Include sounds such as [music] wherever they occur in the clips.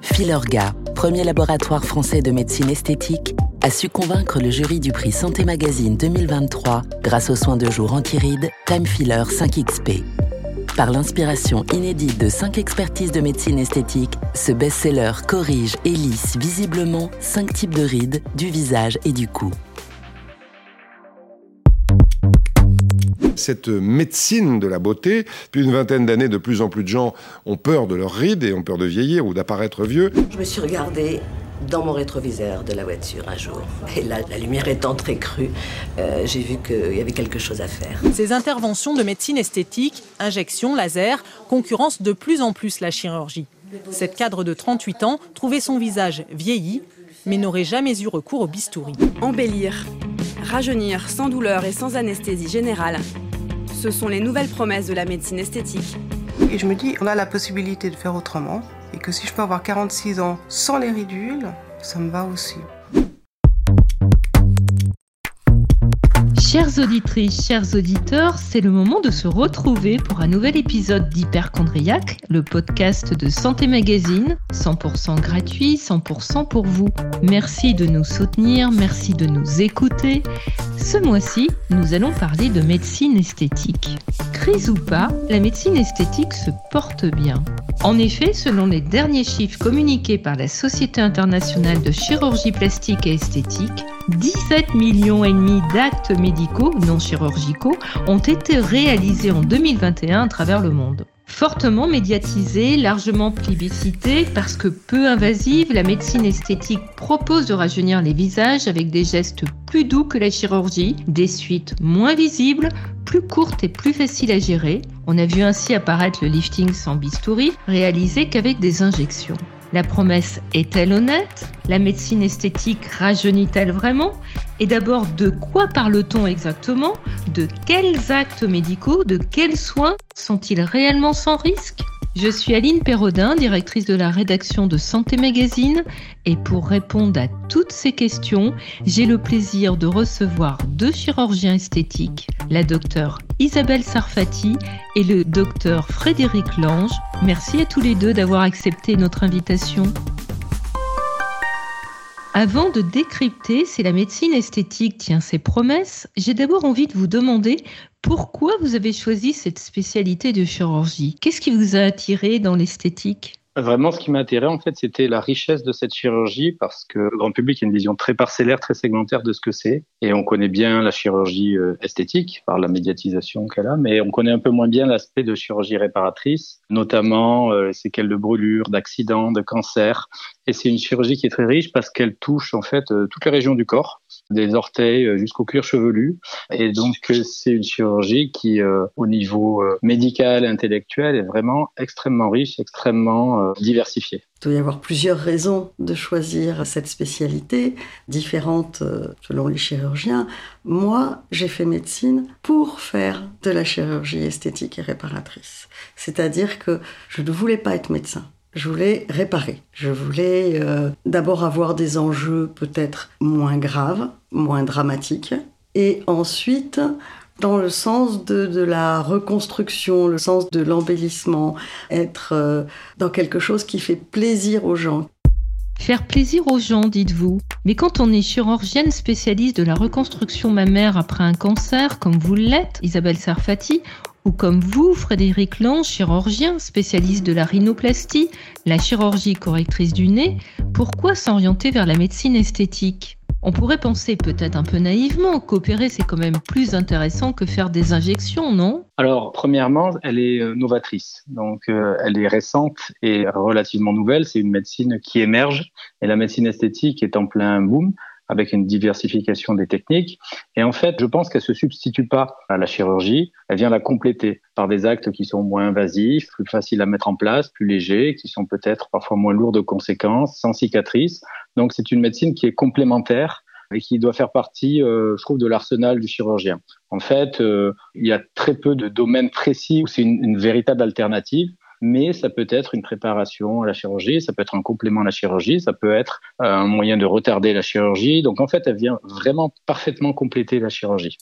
Filorga, premier laboratoire français de médecine esthétique, a su convaincre le jury du prix Santé Magazine 2023 grâce aux soins de jour anti-rides Time Filler 5XP. Par l'inspiration inédite de 5 expertises de médecine esthétique, ce best-seller corrige et lisse visiblement 5 types de rides du visage et du cou. Cette médecine de la beauté. Depuis une vingtaine d'années, de plus en plus de gens ont peur de leurs rides et ont peur de vieillir ou d'apparaître vieux. Je me suis regardée dans mon rétroviseur de la voiture un jour. Et là, la lumière étant très crue, euh, j'ai vu qu'il y avait quelque chose à faire. Ces interventions de médecine esthétique, injections, laser, concurrencent de plus en plus la chirurgie. Cette cadre de 38 ans trouvait son visage vieilli, mais n'aurait jamais eu recours au bistouri. Embellir, rajeunir sans douleur et sans anesthésie générale, ce sont les nouvelles promesses de la médecine esthétique. Et je me dis, on a la possibilité de faire autrement, et que si je peux avoir 46 ans sans les ridules, ça me va aussi. Chères auditrices, chers auditeurs, c'est le moment de se retrouver pour un nouvel épisode d'Hyperchondriac, le podcast de Santé Magazine, 100% gratuit, 100% pour vous. Merci de nous soutenir, merci de nous écouter. Ce mois-ci, nous allons parler de médecine esthétique. Ou pas, la médecine esthétique se porte bien. En effet, selon les derniers chiffres communiqués par la Société internationale de chirurgie plastique et esthétique, 17 millions et demi d'actes médicaux non chirurgicaux ont été réalisés en 2021 à travers le monde. Fortement médiatisée, largement plébiscitée, parce que peu invasive, la médecine esthétique propose de rajeunir les visages avec des gestes plus doux que la chirurgie, des suites moins visibles, plus courtes et plus faciles à gérer. On a vu ainsi apparaître le lifting sans bistouri, réalisé qu'avec des injections. La promesse est-elle honnête? La médecine esthétique rajeunit-elle vraiment? Et d'abord, de quoi parle-t-on exactement? De quels actes médicaux, de quels soins? Sont-ils réellement sans risque? Je suis Aline Perrodin, directrice de la rédaction de Santé Magazine, et pour répondre à toutes ces questions, j'ai le plaisir de recevoir deux chirurgiens esthétiques, la docteure Isabelle Sarfati et le docteur Frédéric Lange. Merci à tous les deux d'avoir accepté notre invitation. Avant de décrypter si la médecine esthétique tient ses promesses, j'ai d'abord envie de vous demander pourquoi vous avez choisi cette spécialité de chirurgie? Qu'est-ce qui vous a attiré dans l'esthétique? Vraiment, ce qui m'a attiré, en fait, c'était la richesse de cette chirurgie parce que le grand public a une vision très parcellaire, très segmentaire de ce que c'est. Et on connaît bien la chirurgie euh, esthétique par la médiatisation qu'elle a, mais on connaît un peu moins bien l'aspect de chirurgie réparatrice, notamment euh, les séquelles de brûlures, d'accidents, de cancers. Et c'est une chirurgie qui est très riche parce qu'elle touche, en fait, euh, toutes les régions du corps des orteils euh, jusqu'au cuir chevelu. Et donc, euh, c'est une chirurgie qui, au niveau médical intellectuel, est vraiment extrêmement riche, extrêmement diversifiée. Il doit y avoir plusieurs raisons de choisir cette spécialité, différentes selon les chirurgiens. Moi, j'ai fait médecine pour faire de la chirurgie esthétique et réparatrice. C'est-à-dire que je ne voulais pas être médecin. Je voulais réparer. Je voulais euh, d'abord avoir des enjeux peut-être moins graves, moins dramatiques. Et ensuite, dans le sens de, la reconstruction, le sens de l'embellissement, être euh, dans quelque chose qui fait plaisir aux gens. Faire plaisir aux gens, dites-vous. Mais quand on est chirurgienne spécialiste de la reconstruction mammaire après un cancer, comme vous l'êtes, Isabelle Sarfati, ou comme vous, Frédéric Lange, chirurgien, spécialiste de la rhinoplastie, la chirurgie correctrice du nez, pourquoi s'orienter vers la médecine esthétique? On pourrait penser peut-être un peu naïvement qu'opérer c'est quand même plus intéressant que faire des injections, non? Alors, premièrement, elle est euh, novatrice. Donc, euh, elle est récente et relativement nouvelle. C'est une médecine qui émerge et la médecine esthétique est en plein boom avec une diversification des techniques. Et en fait, je pense qu'elle se substitue pas à la chirurgie, elle vient la compléter par des actes qui sont moins invasifs, plus faciles à mettre en place, plus légers, qui sont peut-être parfois moins lourds de conséquences, sans cicatrices. Donc c'est une médecine qui est complémentaire et qui doit faire partie, euh, je trouve, de l'arsenal du chirurgien. En fait, euh, il y a très peu de domaines précis où c'est une, une véritable alternative mais ça peut être une préparation à la chirurgie, ça peut être un complément à la chirurgie, ça peut être euh, un moyen de retarder la chirurgie. Donc en fait, elle vient vraiment parfaitement compléter la chirurgie.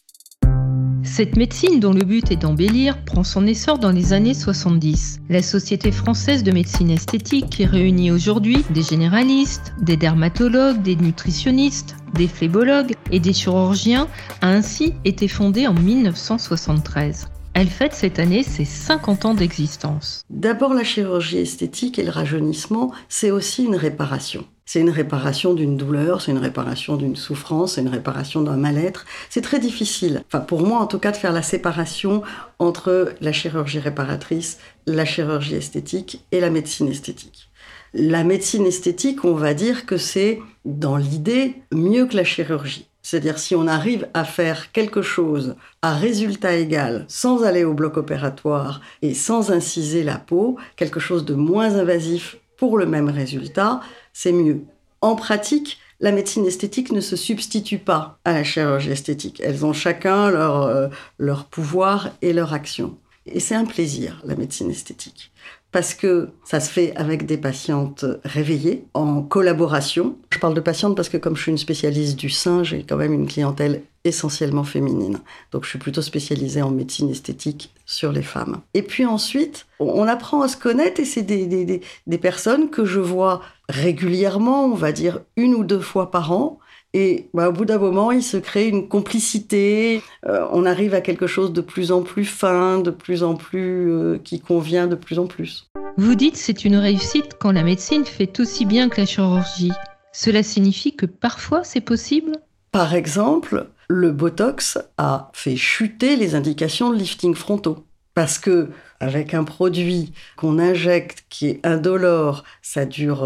Cette médecine dont le but est d'embellir prend son essor dans les années 70. La Société française de médecine esthétique qui réunit aujourd'hui des généralistes, des dermatologues, des nutritionnistes, des phlébologues et des chirurgiens a ainsi été fondée en 1973. Elle fête cette année ses 50 ans d'existence. D'abord, la chirurgie esthétique et le rajeunissement, c'est aussi une réparation. C'est une réparation d'une douleur, c'est une réparation d'une souffrance, c'est une réparation d'un mal-être. C'est très difficile, enfin pour moi en tout cas, de faire la séparation entre la chirurgie réparatrice, la chirurgie esthétique et la médecine esthétique. La médecine esthétique, on va dire que c'est, dans l'idée, mieux que la chirurgie. C'est-à-dire si on arrive à faire quelque chose à résultat égal sans aller au bloc opératoire et sans inciser la peau, quelque chose de moins invasif pour le même résultat, c'est mieux. En pratique, la médecine esthétique ne se substitue pas à la chirurgie esthétique. Elles ont chacun leur, euh, leur pouvoir et leur action. Et c'est un plaisir, la médecine esthétique parce que ça se fait avec des patientes réveillées, en collaboration. Je parle de patientes parce que comme je suis une spécialiste du sein, j'ai quand même une clientèle essentiellement féminine. Donc je suis plutôt spécialisée en médecine esthétique sur les femmes. Et puis ensuite, on apprend à se connaître et c'est des, des, personnes que je vois régulièrement, on va dire une ou deux fois par an, et bah, au bout d'un moment, il se crée une complicité. Euh, on arrive à quelque chose de plus en plus fin, de plus en plus euh, qui convient de plus en plus. Vous dites c'est une réussite quand la médecine fait aussi bien que la chirurgie. Cela signifie que parfois c'est possible? Par exemple, le Botox a fait chuter les indications de lifting frontaux. Parce que avec un produit qu'on injecte qui est indolore, ça dure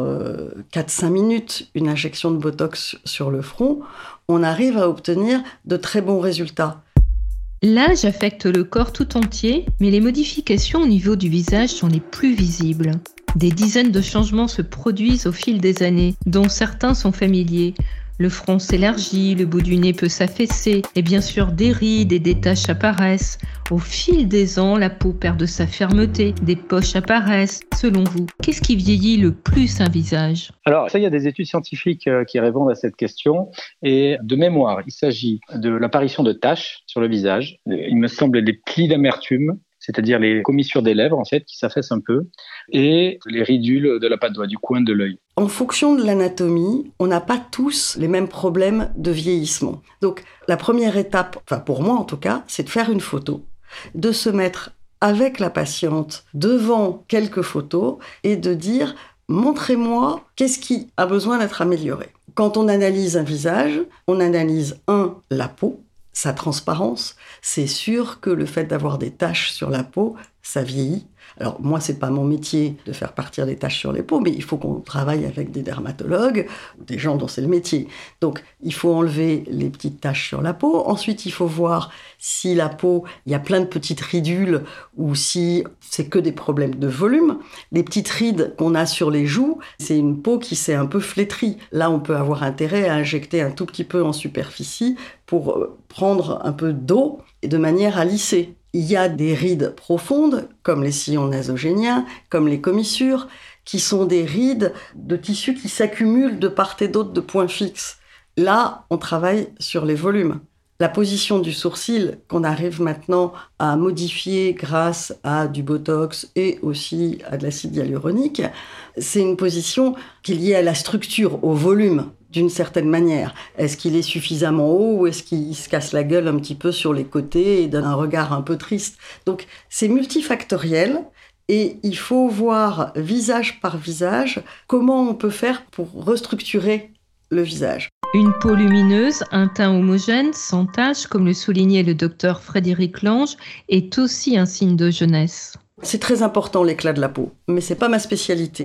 4-5 euh, minutes, une injection de Botox sur le front, on arrive à obtenir de très bons résultats. L'âge affecte le corps tout entier, mais les modifications au niveau du visage sont les plus visibles. Des dizaines de changements se produisent au fil des années, dont certains sont familiers. Le front s'élargit, le bout du nez peut s'affaisser, et bien sûr des rides et des taches apparaissent. Au fil des ans, la peau perd de sa fermeté, des poches apparaissent. Selon vous, qu'est-ce qui vieillit le plus un visage? Alors, ça, il y a des études scientifiques euh, qui répondent à cette question. Et de mémoire, il s'agit de l'apparition de taches sur le visage. Il me semble des plis d'amertume c'est-à-dire les commissures des lèvres en fait qui s'affaissent un peu, et les ridules de la patte d'oie, du coin de l'œil. En fonction de l'anatomie, on n'a pas tous les mêmes problèmes de vieillissement. Donc la première étape, enfin pour moi en tout cas, c'est de faire une photo, de se mettre avec la patiente devant quelques photos et de dire montrez-moi qu'est-ce qui a besoin d'être amélioré. Quand on analyse un visage, on analyse un la peau, sa transparence, c'est sûr que le fait d'avoir des taches sur la peau, ça vieillit. Alors moi, c'est pas mon métier de faire partir des taches sur les peaux, mais il faut qu'on travaille avec des dermatologues, des gens dont c'est le métier. Donc il faut enlever les petites taches sur la peau. Ensuite, il faut voir si la peau, il y a plein de petites ridules ou si c'est que des problèmes de volume. Les petites rides qu'on a sur les joues, c'est une peau qui s'est un peu flétrie. Là, on peut avoir intérêt à injecter un tout petit peu en superficie pour euh, prendre un peu d'eau et de manière à lisser. Il y a des rides profondes, comme les sillons nasogéniens, comme les commissures, qui sont des rides de tissu qui s'accumulent de part et d'autre de points fixes. Là, on travaille sur les volumes. La position du sourcil qu'on arrive maintenant à modifier grâce à du botox et aussi à de l'acide hyaluronique, c'est une position qui est liée à la structure, au volume d'une certaine manière. Est-ce qu'il est suffisamment haut ou est-ce qu'il se casse la gueule un petit peu sur les côtés et donne un regard un peu triste? Donc c'est multifactoriel et il faut voir visage par visage comment on peut faire pour restructurer le visage. Une peau lumineuse, un teint homogène, sans taches, comme le soulignait le docteur Frédéric Lange, est aussi un signe de jeunesse. C'est très important l'éclat de la peau, mais c'est pas ma spécialité.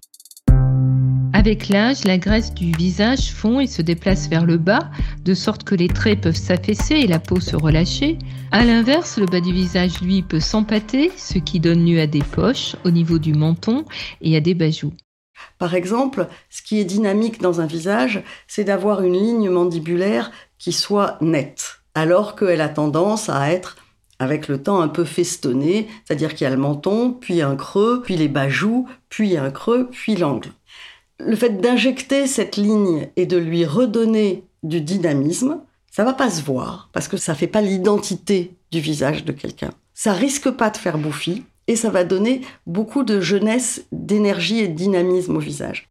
Avec l'âge, la graisse du visage fond et se déplace vers le bas, de sorte que les traits peuvent s'affaisser et la peau se relâcher. À l'inverse, le bas du visage, lui, peut s'empâter, ce qui donne lieu à des poches au niveau du menton et à des bajoux. Par exemple, ce qui est dynamique dans un visage, c'est d'avoir une ligne mandibulaire qui soit nette, alors qu'elle a tendance à être avec le temps un peu festonnée, c'est-à-dire qu'il y a le menton, puis un creux, puis les bajoux, puis un creux, puis l'angle le fait d'injecter cette ligne et de lui redonner du dynamisme, Ça va pas se voir parce que ça fait pas l'identité du visage de quelqu'un. Ça risque pas de faire bouffi et ça va donner beaucoup de jeunesse, d'énergie et de dynamisme au visage.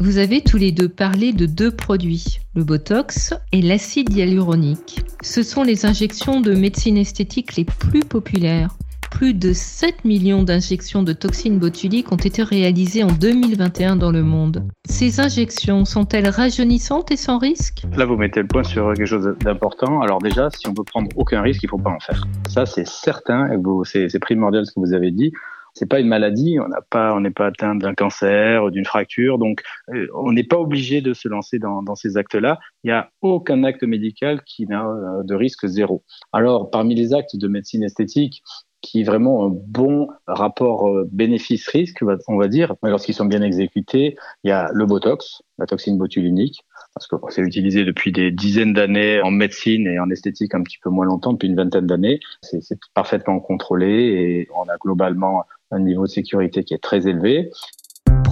Vous avez tous les deux parlé de deux produits, le Botox et l'acide hyaluronique. Ce sont les injections de médecine esthétique les plus populaires. Plus de 7 millions d'injections de toxines botuliques ont été réalisées en 2021 dans le monde. Ces injections sont-elles rajeunissantes et sans risque? Là, vous mettez le point sur quelque chose d'important. Alors déjà, si on veut prendre aucun risque, il ne faut pas en faire. Ça, c'est certain, c'est primordial ce que vous avez dit c'est pas une maladie, on pas, n'est pas atteint d'un cancer, d'une fracture, donc euh, on n'est pas obligé de se lancer dans, dans ces actes-là. Il n'y a aucun acte médical qui n'a euh, de risque zéro. Alors, parmi les actes de médecine esthétique, qui est vraiment un bon rapport euh, bénéfice-risque, on va dire, lorsqu'ils sont bien exécutés, il y a le Botox, la toxine botulique, parce que c'est utilisé depuis des dizaines d'années en médecine et en esthétique un petit peu moins longtemps, depuis une vingtaine d'années. C'est parfaitement contrôlé et on a globalement un niveau de sécurité qui est très élevé.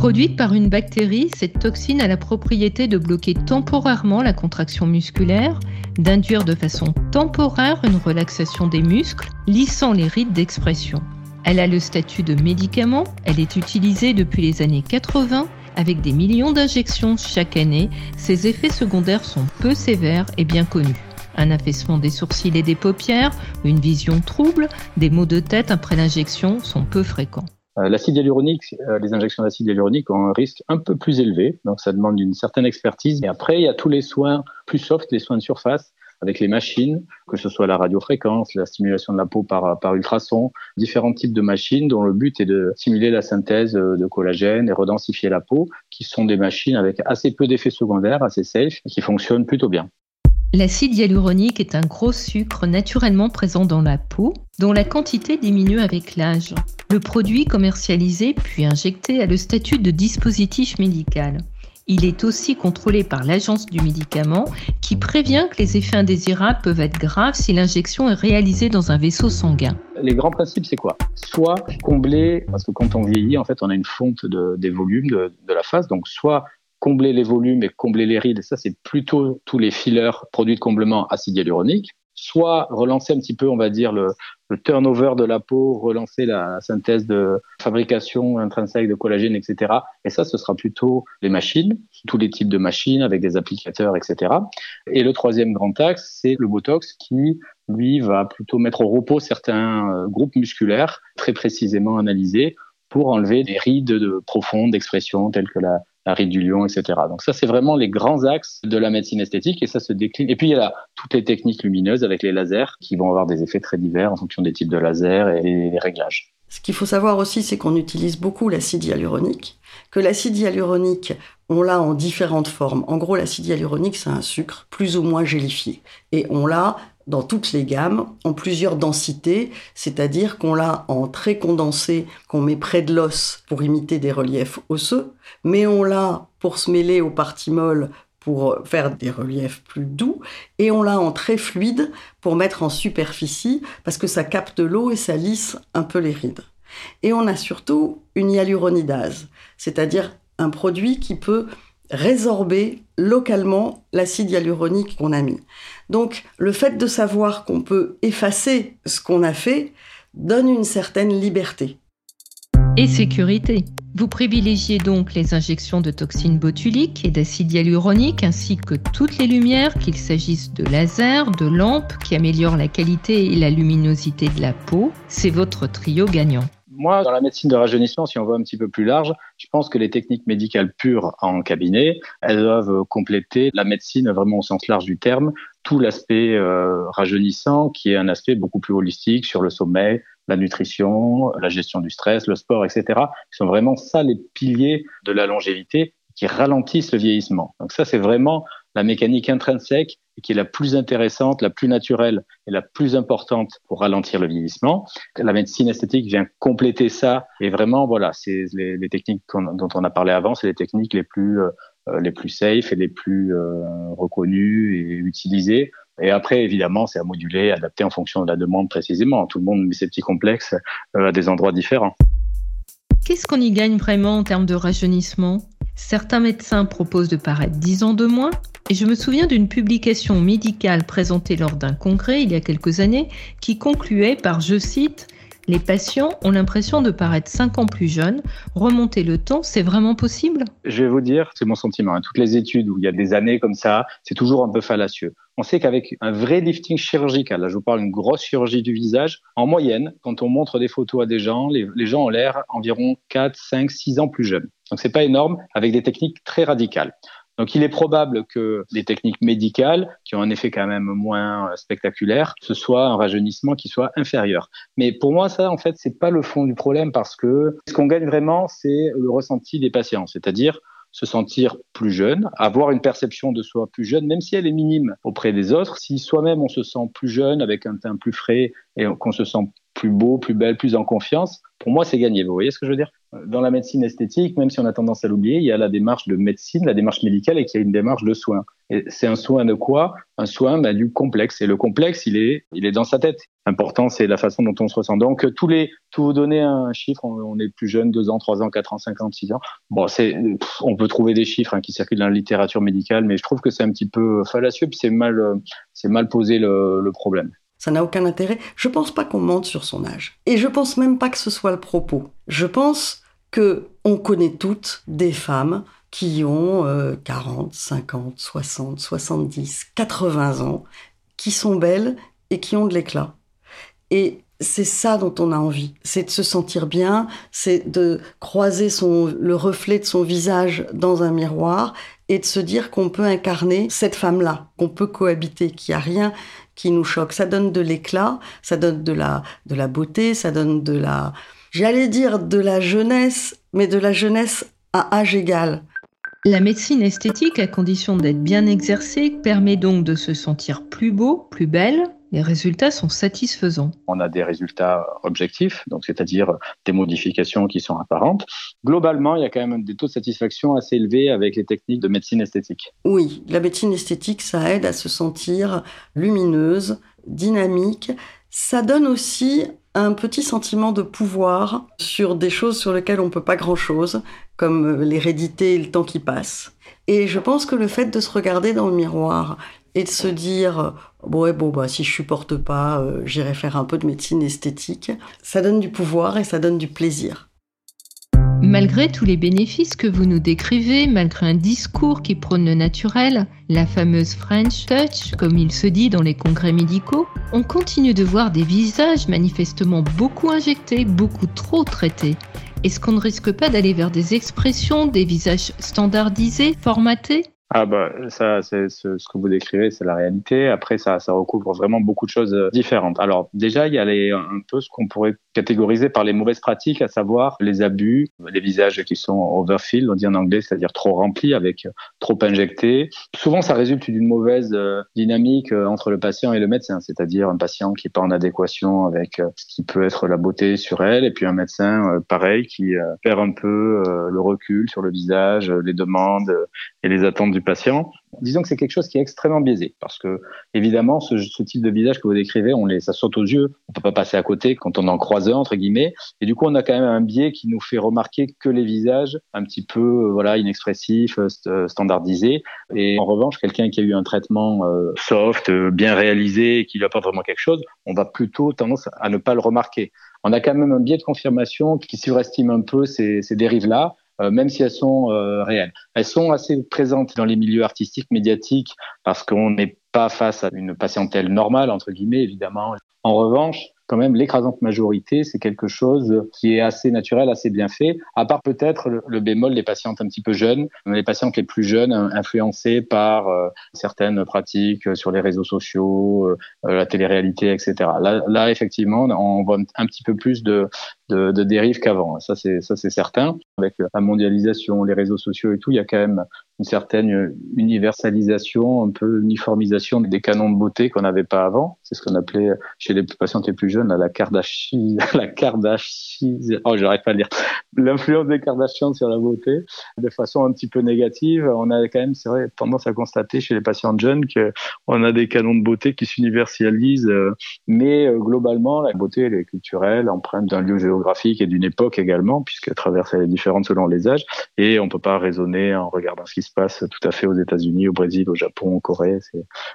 Produite par une bactérie, cette toxine a la propriété de bloquer temporairement la contraction musculaire, d'induire de façon temporaire une relaxation des muscles, lissant les rides d'expression. Elle a le statut de médicament, elle est utilisée depuis les années 80 avec des millions d'injections chaque année. Ses effets secondaires sont peu sévères et bien connus. Un affaissement des sourcils et des paupières, une vision trouble, des maux de tête après l'injection sont peu fréquents. Euh, l'acide hyaluronique, euh, les injections d'acide hyaluronique ont un risque un peu plus élevé, donc ça demande une certaine expertise. Et après, il y a tous les soins plus soft, les soins de surface, avec les machines, que ce soit la radiofréquence, la stimulation de la peau par, par ultrason, différents types de machines dont le but est de stimuler la synthèse euh, de collagène et redensifier la peau, qui sont des machines avec assez peu d'effets secondaires, assez safe, qui fonctionnent plutôt bien. L'acide hyaluronique est un gros sucre naturellement présent dans la peau, dont la quantité diminue avec l'âge. Le produit commercialisé puis injecté a le statut de dispositif médical. Il est aussi contrôlé par l'agence du médicament qui prévient que les effets indésirables peuvent être graves si l'injection est réalisée dans un vaisseau sanguin. Les grands principes, c'est quoi? Soit combler, parce que quand on vieillit, en fait, on a une fonte des volumes de, de la face, donc soit combler les volumes et combler les rides, ça c'est plutôt tous les fillers produits de comblement acide hyaluronique, soit relancer un petit peu, on va dire, le, turnover de la peau, relancer la synthèse de fabrication intrinsèque de collagène, etc. Et ça, ce sera plutôt les machines, tous les types de machines avec des applicateurs, etc. Et le troisième grand axe, c'est le Botox qui, lui, va plutôt mettre au repos certains euh, groupes musculaires très précisément analysés pour enlever des rides profondes d'expression telles que la, la ride du lion, etc. Donc ça, c'est vraiment les grands axes de la médecine esthétique et ça se décline. Et puis il y a toutes les techniques lumineuses avec les lasers qui vont avoir des effets très divers en fonction des types de lasers et les réglages. Ce qu'il faut savoir aussi, c'est qu'on utilise beaucoup l'acide hyaluronique, que l'acide hyaluronique, on l'a en différentes formes. En gros, l'acide hyaluronique, c'est un sucre plus ou moins gélifié. Et on l'a dans toutes les gammes, en plusieurs densités, c'est-à-dire qu'on l'a en très condensé, qu'on met près de l'os pour imiter des reliefs osseux, mais on l'a pour se mêler aux parties molles pour faire des reliefs plus doux, et on l'a en très fluide pour mettre en superficie, parce que ça capte l'eau et ça lisse un peu les rides. Et on a surtout une hyaluronidase, c'est-à-dire un produit qui peut résorber localement l'acide hyaluronique qu'on a mis. Donc le fait de savoir qu'on peut effacer ce qu'on a fait donne une certaine liberté. Et sécurité. Vous privilégiez donc les injections de toxines botuliques et d'acide hyaluronique ainsi que toutes les lumières, qu'il s'agisse de laser, de lampes qui améliorent la qualité et la luminosité de la peau. C'est votre trio gagnant. Moi, dans la médecine de rajeunissement, si on va un petit peu plus large, je pense que les techniques médicales pures en cabinet, elles doivent compléter la médecine vraiment au sens large du terme, tout l'aspect euh, rajeunissant qui est un aspect beaucoup plus holistique sur le sommeil, la nutrition, la gestion du stress, le sport, etc. Qui sont vraiment ça les piliers de la longévité qui ralentissent le vieillissement. Donc ça, c'est vraiment la mécanique intrinsèque qui est la plus intéressante, la plus naturelle et la plus importante pour ralentir le vieillissement. La médecine esthétique vient compléter ça et vraiment, voilà, c'est les, les, techniques dont on a parlé avant, c'est les techniques les plus euh, les plus safe et les plus euh, reconnues et utilisées. Et après, évidemment, c'est à moduler, adapter en fonction de la demande précisément. Tout le monde met ses petits complexes euh, à des endroits différents. Qu'est-ce qu'on y gagne vraiment en termes de rajeunissement? Certains médecins proposent de paraître 10 ans de moins, et je me souviens d'une publication médicale présentée lors d'un congrès il y a quelques années qui concluait par, je cite, les patients ont l'impression de paraître 5 ans plus jeunes. Remonter le temps, c'est vraiment possible? Je vais vous dire, c'est mon sentiment. Hein. Toutes les études où il y a des années comme ça, c'est toujours un peu fallacieux. On sait qu'avec un vrai lifting chirurgical, là je vous parle d'une grosse chirurgie du visage, en moyenne, quand on montre des photos à des gens, les, les gens ont l'air environ 4, 5, 6 ans plus jeunes. Donc c'est pas énorme, avec des techniques très radicales. Donc il est probable que des techniques médicales, qui ont un effet quand même moins euh, spectaculaire, ce soit un rajeunissement qui soit inférieur. Mais pour moi, ça, en fait, c'est pas le fond du problème parce que ce qu'on gagne vraiment, c'est le ressenti des patients, c'est-à-dire se sentir plus jeune, avoir une perception de soi plus jeune, même si elle est minime auprès des autres. Si soi-même on se sent plus jeune, avec un teint plus frais et qu'on se sent plus beau, plus belle, plus en confiance, pour moi c'est gagné. Vous voyez ce que je veux dire? Dans la médecine esthétique, même si on a tendance à l'oublier, il y a la démarche de médecine, la démarche médicale, et qu'il y a une démarche de soin. Et c'est un soin de quoi? Un soin bah, du complexe. Et le complexe, il est, il est dans sa tête. Important, c'est la façon dont on se ressent. Donc, tous les, tout vous donner un chiffre, on, est plus jeune, 2 ans, 3 ans, 4 ans, 5 ans, 6 ans. Bon, c'est, on peut trouver des chiffres hein, qui circulent dans la littérature médicale, mais je trouve que c'est un petit peu fallacieux, puis c'est mal, c'est mal posé le problème. Ça n'a aucun intérêt. Je pense pas qu'on mente sur son âge. Et je pense même pas que ce soit le propos. Je pense que on connaît toutes des femmes qui ont 40, 50, 60, 70, 80 ans, qui sont belles et qui ont de l'éclat. Et c'est ça dont on a envie, c'est de se sentir bien, c'est de croiser le reflet de son visage dans un miroir et de se dire qu'on peut incarner cette femme-là, qu'on peut cohabiter, qu'il n'y a rien qui nous choque. Ça donne de l'éclat, ça donne de la, de la beauté, ça donne de la, j'allais dire de la jeunesse, mais de la jeunesse à âge égal. La médecine esthétique, à condition d'être bien exercée, permet donc de se sentir plus beau, plus belle. Les résultats sont satisfaisants. On a des résultats objectifs, donc c'est-à-dire des modifications qui sont apparentes. Globalement, il y a quand même des taux de satisfaction assez élevés avec les techniques de médecine esthétique. Oui, la médecine esthétique, ça aide à se sentir lumineuse, dynamique. Ça donne aussi un petit sentiment de pouvoir sur des choses sur lesquelles on ne peut pas grand-chose, comme l'hérédité et le temps qui passe. Et je pense que le fait de se regarder dans le miroir et de se dire bon, bah si je supporte pas, euh, j'irai faire un peu de médecine esthétique, ça donne du pouvoir et ça donne du plaisir. Malgré tous les bénéfices que vous nous décrivez, malgré un discours qui prône le naturel, la fameuse French Touch, comme il se dit dans les congrès médicaux, on continue de voir des visages manifestement beaucoup injectés, beaucoup trop traités. Est-ce qu'on ne risque pas d'aller vers des expressions, des visages standardisés, formatés? Ah bah ça, c'est ce, que vous décrivez, c'est la réalité. Après, ça, ça recouvre vraiment beaucoup de choses euh, différentes. Alors déjà, il y a les, un peu ce qu'on pourrait catégoriser par les mauvaises pratiques, à savoir les abus, les visages qui sont overfilled, on dit en anglais, c'est-à-dire trop remplis, avec euh, trop injectés. Souvent, ça résulte d'une mauvaise euh, dynamique entre le patient et le médecin, c'est-à-dire un patient qui n'est pas en adéquation avec ce qui peut être la beauté sur elle, et puis un médecin pareil qui perd un peu le recul sur le visage, les demandes et les attentes du patient. Disons que c'est quelque chose qui est extrêmement biaisé parce que évidemment ce, type de visage que vous décrivez, on ça saute aux yeux, on peut pas passer à côté quand on en croise un entre guillemets, et du coup on a quand même un biais qui nous fait remarquer que les visages un petit peu euh, voilà inexpressifs, euh, euh, standardisés, et en revanche quelqu'un qui a eu un traitement soft, bien réalisé, qui lui apporte vraiment quelque chose, on va plutôt tendance à ne pas le remarquer. On a quand même un biais de confirmation qui surestime un peu ces, ces dérives-là euh, même si elles sont euh, réelles. Elles sont assez présentes dans les milieux artistiques, médiatiques, parce qu'on n'est pas face à une patientèle normale, entre guillemets, évidemment. En revanche, quand même l'écrasante majorité, c'est quelque chose qui est assez naturel, assez bien fait, à part peut-être le, bémol des patientes un petit peu jeunes, les patientes les plus jeunes influencées par euh, certaines pratiques sur les réseaux sociaux, euh, la télé-réalité, etc. Là, là, effectivement, on voit un petit peu plus de, de, de dérives qu'avant. C'est ça, c'est certain. Avec la mondialisation, les réseaux sociaux et tout, il y a quand même une certaine universalisation, un peu uniformisation des canons de beauté qu'on n'avait pas avant. C'est ce qu'on appelait chez les patientes les plus jeunes la Kardashian, [laughs] la Kardashian, oh j'arrête pas de dire, l'influence des Kardashians sur la beauté de façon un petit peu négative. On a quand même, c'est vrai, tendance à constater chez les patientes jeunes que on a des canons de beauté qui s'universalisent, euh, mais euh, globalement la beauté elle est culturelle, empreinte d'un lieu géographique et d'une époque également, puisqu'elle traverse elle est différente selon les âges, et on peut pas raisonner en regardant ce qui se passe tout à fait aux États-Unis, au Brésil, au Japon, en Corée.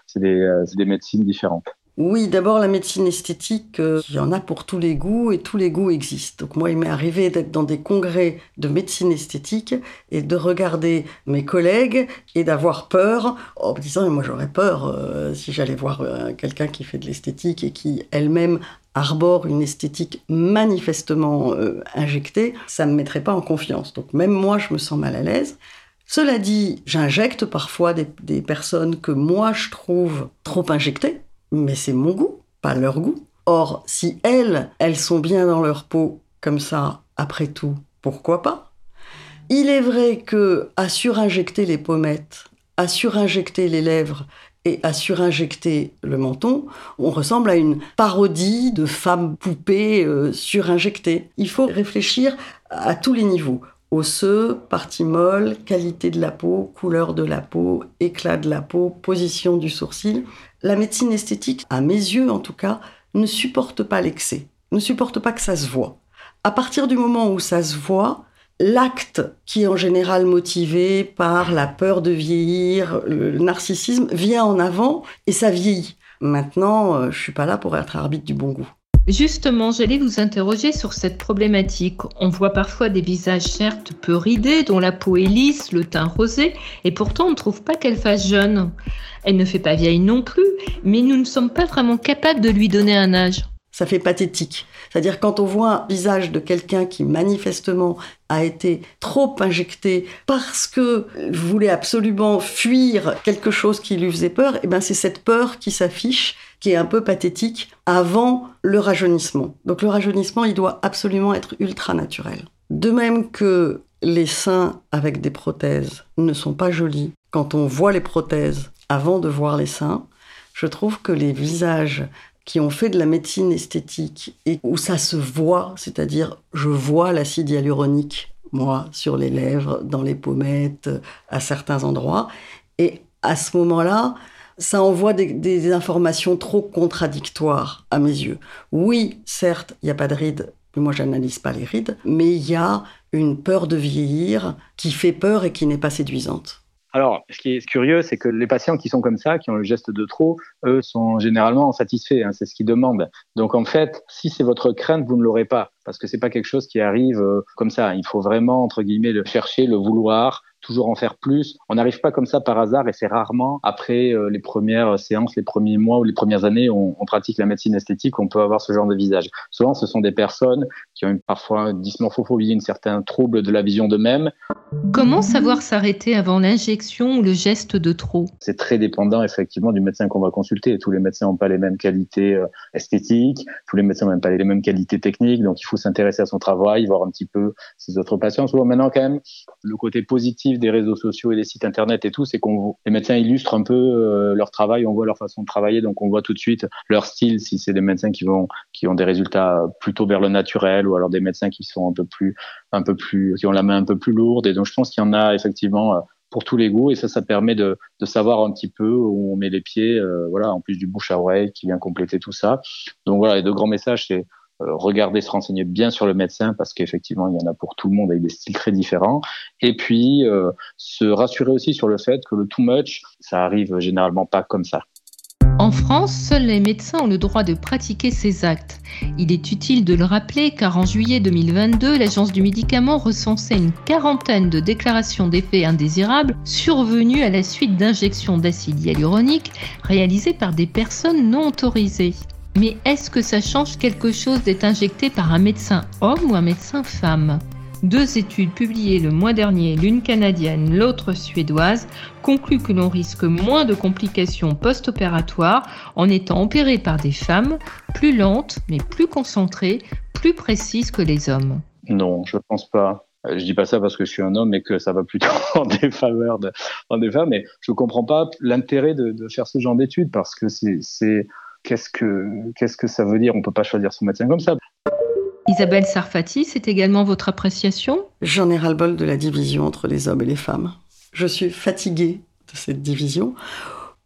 C'est des, euh, des médecines différentes. Oui, d'abord la médecine esthétique, euh, il y en a pour tous les goûts et tous les goûts existent. Donc moi, il m'est arrivé d'être dans des congrès de médecine esthétique et de regarder mes collègues et d'avoir peur en me disant, moi j'aurais peur euh, si j'allais voir euh, quelqu'un qui fait de l'esthétique et qui elle-même arbore une esthétique manifestement injectée, ça ne me mettrait pas en confiance. Donc même moi, je me sens mal à l'aise. Cela dit, j'injecte parfois des personnes que moi je trouve trop injectées mais c'est mon goût, pas leur goût. Or, si elles, elles sont bien dans leur peau comme ça, après tout, pourquoi pas? Il est vrai que à surinjecter les pommettes, à surinjecter les lèvres et à surinjecter le menton, on ressemble à une parodie de femme poupée euh, surinjectée. Il faut réfléchir à tous les niveaux osseux, partie molle, qualité de la peau, couleur de la peau, éclat de la peau, position du sourcil. La médecine esthétique, à mes yeux en tout cas, ne supporte pas l'excès, ne supporte pas que ça se voit. À partir du moment où ça se voit, l'acte qui est en général motivé par la peur de vieillir, le narcissisme, vient en avant et ça vieillit. Maintenant, euh, je suis pas là pour être arbitre du bon goût. Justement, j'allais vous interroger sur cette problématique. On voit parfois des visages certes peu ridés, dont la peau est lisse, le teint rosé, et pourtant on ne trouve pas qu'elle fasse jeune. Elle ne fait pas vieille non plus, mais nous ne sommes pas vraiment capables de lui donner un âge. Ça fait pathétique. C'est-à-dire quand on voit un visage de quelqu'un qui manifestement a été trop injecté parce que voulait absolument fuir quelque chose qui lui faisait peur, et eh ben c'est cette peur qui s'affiche qui est un peu pathétique avant le rajeunissement. Donc le rajeunissement, il doit absolument être ultra naturel. De même que les seins avec des prothèses ne sont pas jolis, quand on voit les prothèses avant de voir les seins, je trouve que les visages qui ont fait de la médecine esthétique et où ça se voit, c'est-à-dire je vois l'acide hyaluronique, moi, sur les lèvres, dans les pommettes, à certains endroits, et à ce moment-là, ça envoie des, informations trop contradictoires à mes yeux. Oui, certes, il n'y a pas de rides, moi j'analyse pas les rides, mais il y a une peur de vieillir qui fait peur et qui n'est pas séduisante. Alors, ce qui est curieux, c'est que les patients qui sont comme ça, qui ont le geste de trop, eux sont généralement satisfaits. Hein, c'est ce qu'ils demandent. Donc, en fait, si c'est votre crainte, vous ne l'aurez pas, parce que c'est pas quelque chose qui arrive euh, comme ça. Il faut vraiment entre guillemets le chercher, le vouloir, toujours en faire plus. On n'arrive pas comme ça par hasard et c'est rarement après euh, les premières séances, les premiers mois ou les premières années, on, on pratique la médecine esthétique, on peut avoir ce genre de visage. Souvent, ce sont des personnes qui ont parfois une dysmorphophobie, une certaine trouble de la vision d'eux-mêmes. Comment savoir s'arrêter avant l'injection ou le geste de trop? C'est très dépendant effectivement du médecin qu'on va consulter. Tous les médecins n'ont pas les mêmes qualités euh, esthétiques, tous les médecins n'ont pas les mêmes qualités techniques, donc il faut s'intéresser à son travail, voir un petit peu ses autres patients. Souvent maintenant quand même, le côté positif des réseaux sociaux et des sites internet et tout, c'est qu'on les médecins illustrent un peu euh, leur travail, on voit leur façon de travailler, donc on voit tout de suite leur style. Si c'est des médecins qui vont, qui ont des résultats plutôt vers le naturel, ou alors des médecins qui sont un peu plus, un peu plus, qui ont la main un peu plus lourde. Et donc je pense qu'il y en a effectivement euh, pour tous les goûts et ça ça permet de, de savoir un petit peu où on met les pieds euh, voilà en plus du bouche à oreille qui vient compléter tout ça donc voilà les deux grands messages c'est euh, regarder, se renseigner bien sur le médecin parce qu'effectivement, il y en a pour tout le monde avec des styles très différents. Et puis, euh, se rassurer aussi sur le fait que le too much, ça arrive généralement pas comme ça. En France, seuls les médecins ont le droit de pratiquer ces actes. Il est utile de le rappeler car en juillet 2022, l'Agence du médicament recensait une quarantaine de déclarations d'effets indésirables survenues à la suite d'injections d'acide hyaluronique réalisées par des personnes non autorisées. Mais est-ce que ça change quelque chose d'être injecté par un médecin homme ou un médecin femme? Deux études publiées le mois dernier, l'une canadienne, l'autre suédoise, concluent que l'on risque moins de complications post-opératoires en étant opéré par des femmes plus lentes mais plus concentrées, plus précises que les hommes. Non, je ne pense pas. Euh, je dis pas ça parce que je suis un homme et que ça va plutôt [laughs] en défaveur de, en des femmes, mais je comprends pas l'intérêt de, de, faire ce genre d'études parce que c'est qu'est-ce que, qu'est-ce que ça veut dire? On peut pas choisir son médecin comme ça. Isabelle Sarfati, c'est également votre appréciation? J'en ai ras-le-bol de la division entre les hommes et les femmes. Je suis fatiguée de cette division.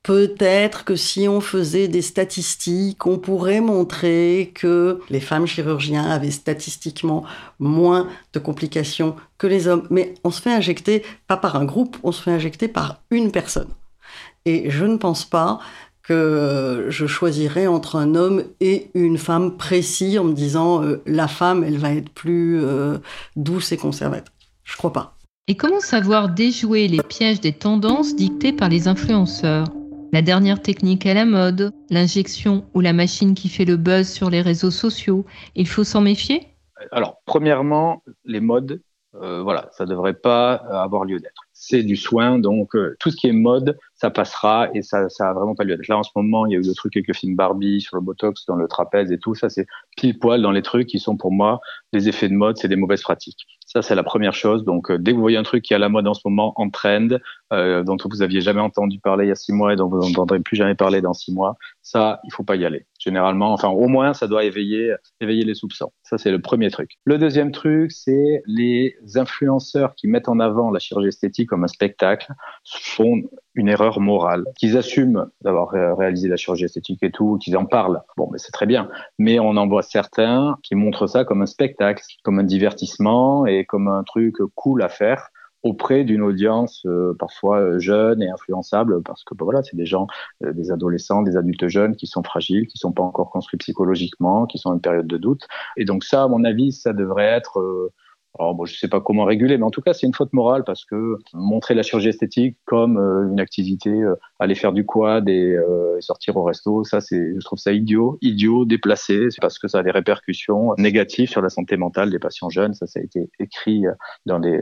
Peut-être que si on faisait des statistiques, on pourrait montrer que les femmes chirurgiens avaient statistiquement moins de complications que les hommes. Mais on se fait injecter, pas par un groupe, on se fait injecter par une personne. Et je ne pense pas que je choisirais entre un homme et une femme précis en me disant euh, la femme, elle va être plus euh, douce et conservatrice. Je crois pas. Et comment savoir déjouer les pièges des tendances dictées par les influenceurs? La dernière technique à la mode, l'injection ou la machine qui fait le buzz sur les réseaux sociaux, il faut s'en méfier? Alors, premièrement, les modes, euh, voilà, ça ne devrait pas avoir lieu d'être. C'est du soin, donc euh, tout ce qui est mode, ça passera et ça, ça a vraiment pas lieu. Là, en ce moment, il y a eu le truc avec le film Barbie sur le Botox dans le trapèze et tout. Ça, c'est pile poil dans les trucs qui sont pour moi des effets de mode, c'est des mauvaises pratiques. Ça, c'est la première chose. Donc, euh, dès que vous voyez un truc qui est à la mode en ce moment, en trend, euh, dont vous aviez jamais entendu parler il y a six mois et dont vous n'entendrez plus jamais parler dans six mois, ça, il faut pas y aller. Généralement, enfin, au moins, ça doit éveiller, éveiller les soupçons. Ça, c'est le premier truc. Le deuxième truc, c'est les influenceurs qui mettent en avant la chirurgie esthétique comme un spectacle font une erreur morale. Qu'ils assument d'avoir réalisé la chirurgie esthétique et tout, qu'ils en parlent, bon, mais c'est très bien. Mais on en voit certains qui montrent ça comme un spectacle, comme un divertissement et comme un truc cool à faire auprès d'une audience euh, parfois euh, jeune et influençable parce que bah, voilà c'est des gens euh, des adolescents des adultes jeunes qui sont fragiles qui sont pas encore construits psychologiquement qui sont en période de doute et donc ça à mon avis ça devrait être alors, bon, je ne sais pas comment réguler, mais en tout cas, c'est une faute morale parce que montrer la chirurgie esthétique comme euh, une activité, euh, aller faire du quad et euh, sortir au resto, ça, c'est, je trouve ça idiot, idiot, déplacé, parce que ça a des répercussions négatives sur la santé mentale des patients jeunes. Ça, ça a été écrit dans des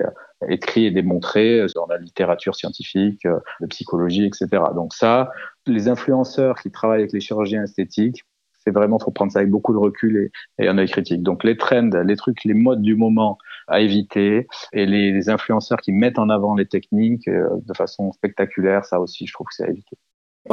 écrit et démontré dans la littérature scientifique, de psychologie, etc. Donc ça, les influenceurs qui travaillent avec les chirurgiens esthétiques, c'est vraiment, faut prendre ça avec beaucoup de recul et, et un œil critique. Donc les trends, les trucs, les modes du moment, à éviter. Et les, influenceurs qui mettent en avant les techniques euh, de façon spectaculaire, ça aussi, je trouve que c'est à éviter.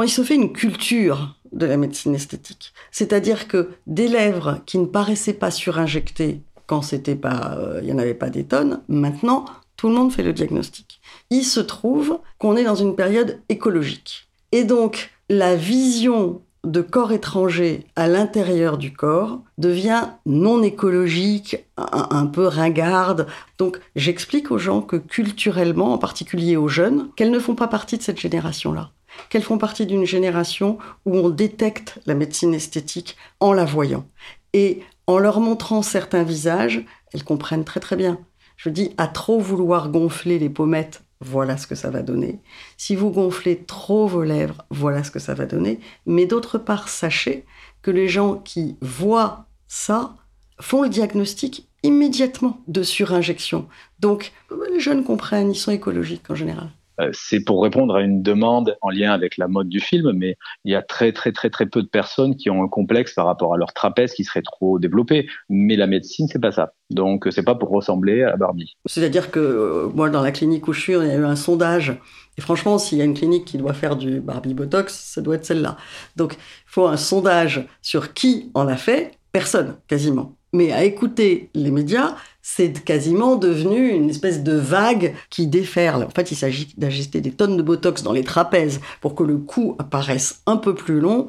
il se fait une culture de la médecine esthétique. C'est-à-dire que des lèvres qui ne paraissaient pas surinjectées quand c'était pas, euh, il n'y en avait pas des tonnes, maintenant, tout le monde fait le diagnostic. Il se trouve qu'on est dans une période écologique. Et donc, la vision de corps étrangers à l'intérieur du corps devient non écologique, un, peu ringarde. Donc j'explique aux gens que culturellement, en particulier aux jeunes, qu'elles ne font pas partie de cette génération-là, qu'elles font partie d'une génération où on détecte la médecine esthétique en la voyant. Et en leur montrant certains visages, elles comprennent très très bien. Je dis, à trop vouloir gonfler les pommettes voilà ce que ça va donner. Si vous gonflez trop vos lèvres, voilà ce que ça va donner. Mais d'autre part, sachez que les gens qui voient ça font le diagnostic immédiatement de surinjection. Donc, les jeunes comprennent, ils sont écologiques en général. Euh, c'est pour répondre à une demande en lien avec la mode du film, mais il y a très très très très peu de personnes qui ont un complexe par rapport à leur trapèze qui serait trop développé. Mais la médecine, c'est pas ça. Donc c'est pas pour ressembler à Barbie. C'est-à-dire que euh, moi, dans la clinique où je suis, y a eu un sondage. Et franchement, s'il y a une clinique qui doit faire du Barbie Botox, ça doit être celle-là. Donc il faut un sondage sur qui en a fait. Personne, quasiment. Mais à écouter les médias, c'est quasiment devenu une espèce de vague qui déferle. En fait, il s'agit d'ajuster des tonnes de Botox dans les trapèzes pour que le cou apparaisse un peu plus long.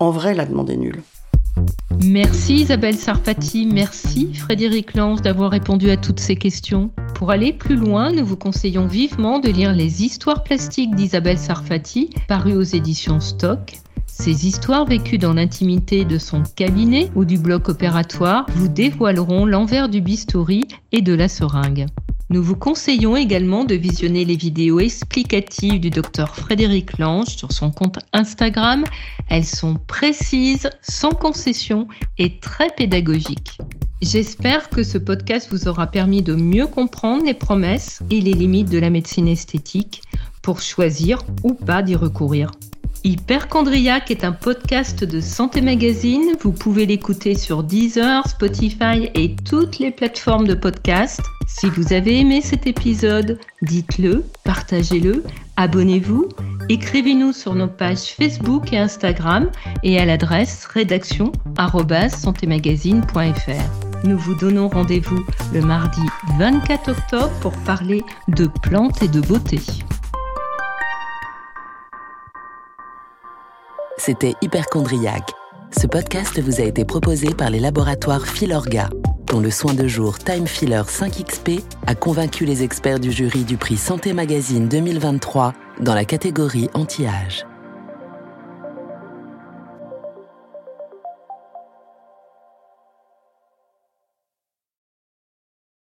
en vrai, la demande est nulle. Merci Isabelle Sarfati, merci Frédéric Lange d'avoir répondu à toutes ces questions. Pour aller plus loin, nous vous conseillons vivement de lire Les histoires plastiques d'Isabelle Sarfati, parues aux éditions Stock. Ces histoires vécues dans l'intimité de son cabinet ou du bloc opératoire vous dévoileront l'envers du bistouri et de la seringue. Nous vous conseillons également de visionner les vidéos explicatives du docteur Frédéric Lange sur son compte Instagram. Elles sont précises, sans concession et très pédagogiques. J'espère que ce podcast vous aura permis de mieux comprendre les promesses et les limites de la médecine esthétique pour choisir ou pas d'y recourir. Hyperchondriac est un podcast de Santé Magazine. Vous pouvez l'écouter sur Deezer, Spotify et toutes les plateformes de podcast. Si vous avez aimé cet épisode, dites-le, partagez-le, abonnez-vous Écrivez-nous sur nos pages Facebook et Instagram et à l'adresse rédaction@santémagazine.fr. Nous vous donnons rendez-vous le mardi 24 octobre pour parler de plantes et de beauté. C'était Hyperchondriac. Ce podcast vous a été proposé par les laboratoires Philorga, dont le soin de jour Time Filler 5XP a convaincu les experts du jury du prix Santé Magazine 2023 dans la catégorie anti-âge.